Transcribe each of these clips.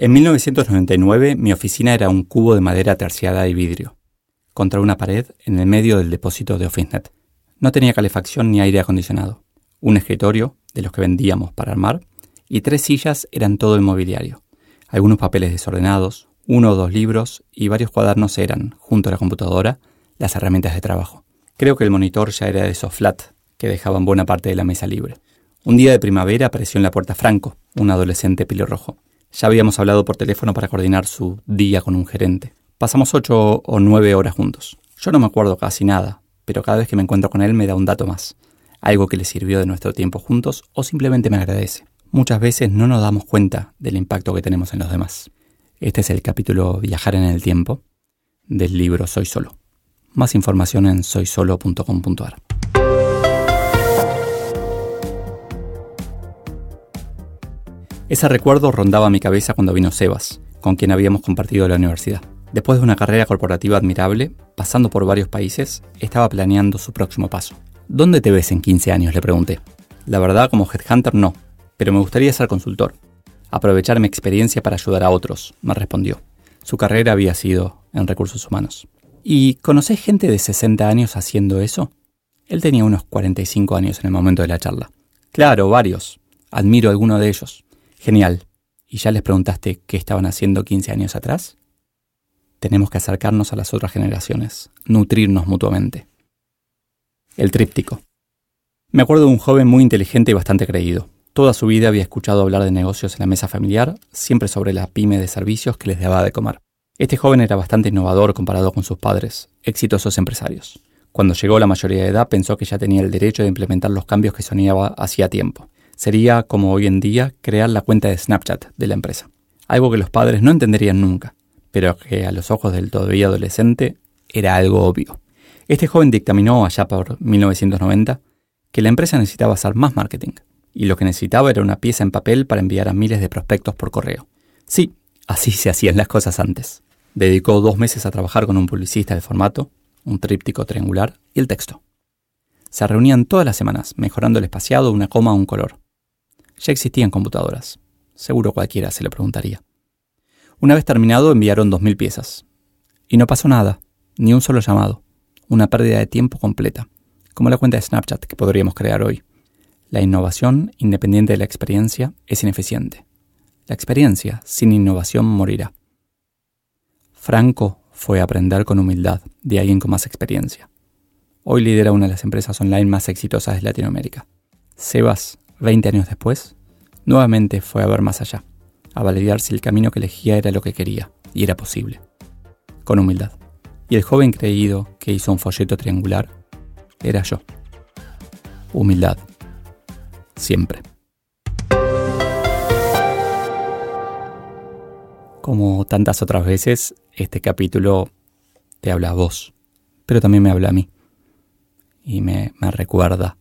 En 1999 mi oficina era un cubo de madera terciada y vidrio, contra una pared en el medio del depósito de OfficeNet. No tenía calefacción ni aire acondicionado. Un escritorio, de los que vendíamos para armar, y tres sillas eran todo el mobiliario. Algunos papeles desordenados, uno o dos libros y varios cuadernos eran, junto a la computadora, las herramientas de trabajo. Creo que el monitor ya era de esos flat, que dejaban buena parte de la mesa libre. Un día de primavera apareció en la puerta Franco, un adolescente pelirrojo. Ya habíamos hablado por teléfono para coordinar su día con un gerente. Pasamos ocho o nueve horas juntos. Yo no me acuerdo casi nada, pero cada vez que me encuentro con él me da un dato más. Algo que le sirvió de nuestro tiempo juntos o simplemente me agradece. Muchas veces no nos damos cuenta del impacto que tenemos en los demás. Este es el capítulo Viajar en el tiempo del libro Soy Solo. Más información en soysolo.com.ar. Ese recuerdo rondaba mi cabeza cuando vino Sebas, con quien habíamos compartido la universidad. Después de una carrera corporativa admirable, pasando por varios países, estaba planeando su próximo paso. ¿Dónde te ves en 15 años? le pregunté. La verdad, como headhunter no, pero me gustaría ser consultor. Aprovechar mi experiencia para ayudar a otros, me respondió. Su carrera había sido en recursos humanos. ¿Y conocés gente de 60 años haciendo eso? Él tenía unos 45 años en el momento de la charla. Claro, varios. Admiro a alguno de ellos. Genial. ¿Y ya les preguntaste qué estaban haciendo 15 años atrás? Tenemos que acercarnos a las otras generaciones, nutrirnos mutuamente. El tríptico. Me acuerdo de un joven muy inteligente y bastante creído. Toda su vida había escuchado hablar de negocios en la mesa familiar, siempre sobre la pyme de servicios que les daba de comer. Este joven era bastante innovador comparado con sus padres, exitosos empresarios. Cuando llegó a la mayoría de edad pensó que ya tenía el derecho de implementar los cambios que soñaba hacía tiempo sería, como hoy en día, crear la cuenta de Snapchat de la empresa. Algo que los padres no entenderían nunca, pero que a los ojos del todavía adolescente era algo obvio. Este joven dictaminó allá por 1990 que la empresa necesitaba hacer más marketing, y lo que necesitaba era una pieza en papel para enviar a miles de prospectos por correo. Sí, así se hacían las cosas antes. Dedicó dos meses a trabajar con un publicista de formato, un tríptico triangular y el texto. Se reunían todas las semanas, mejorando el espaciado, una coma o un color ya existían computadoras. Seguro cualquiera se lo preguntaría. Una vez terminado enviaron 2.000 piezas. Y no pasó nada, ni un solo llamado. Una pérdida de tiempo completa, como la cuenta de Snapchat que podríamos crear hoy. La innovación, independiente de la experiencia, es ineficiente. La experiencia, sin innovación, morirá. Franco fue aprender con humildad de alguien con más experiencia. Hoy lidera una de las empresas online más exitosas de Latinoamérica. Sebas 20 años después, nuevamente fue a ver más allá, a validar si el camino que elegía era lo que quería, y era posible. Con humildad. Y el joven creído que hizo un folleto triangular era yo. Humildad. Siempre. Como tantas otras veces, este capítulo te habla a vos, pero también me habla a mí. Y me, me recuerda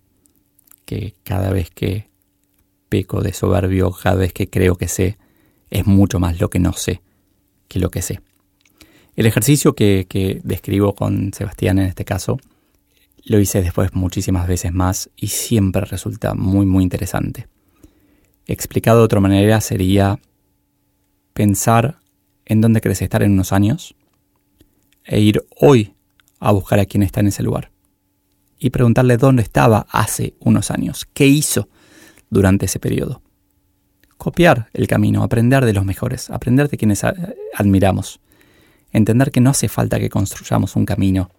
que cada vez que peco de soberbio, cada vez que creo que sé, es mucho más lo que no sé que lo que sé. El ejercicio que, describo con Sebastián en este caso, lo hice después muchísimas veces más y siempre resulta muy muy interesante. Explicado de otra manera sería pensar en dónde querés estar en unos años e ir hoy a buscar a quien está en ese lugar y preguntarle dónde estaba hace unos años, qué hizo durante ese periodo. Copiar el camino, aprender de los mejores, aprender de quienes admiramos, entender que no hace falta que construyamos un camino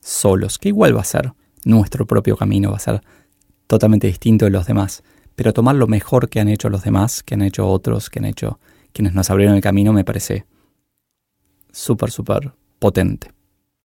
solos, que igual va a ser nuestro propio camino, va a ser totalmente distinto de los demás, pero tomar lo mejor que han hecho los demás, que han hecho otros, que han hecho quienes nos abrieron el camino, me parece súper, súper potente.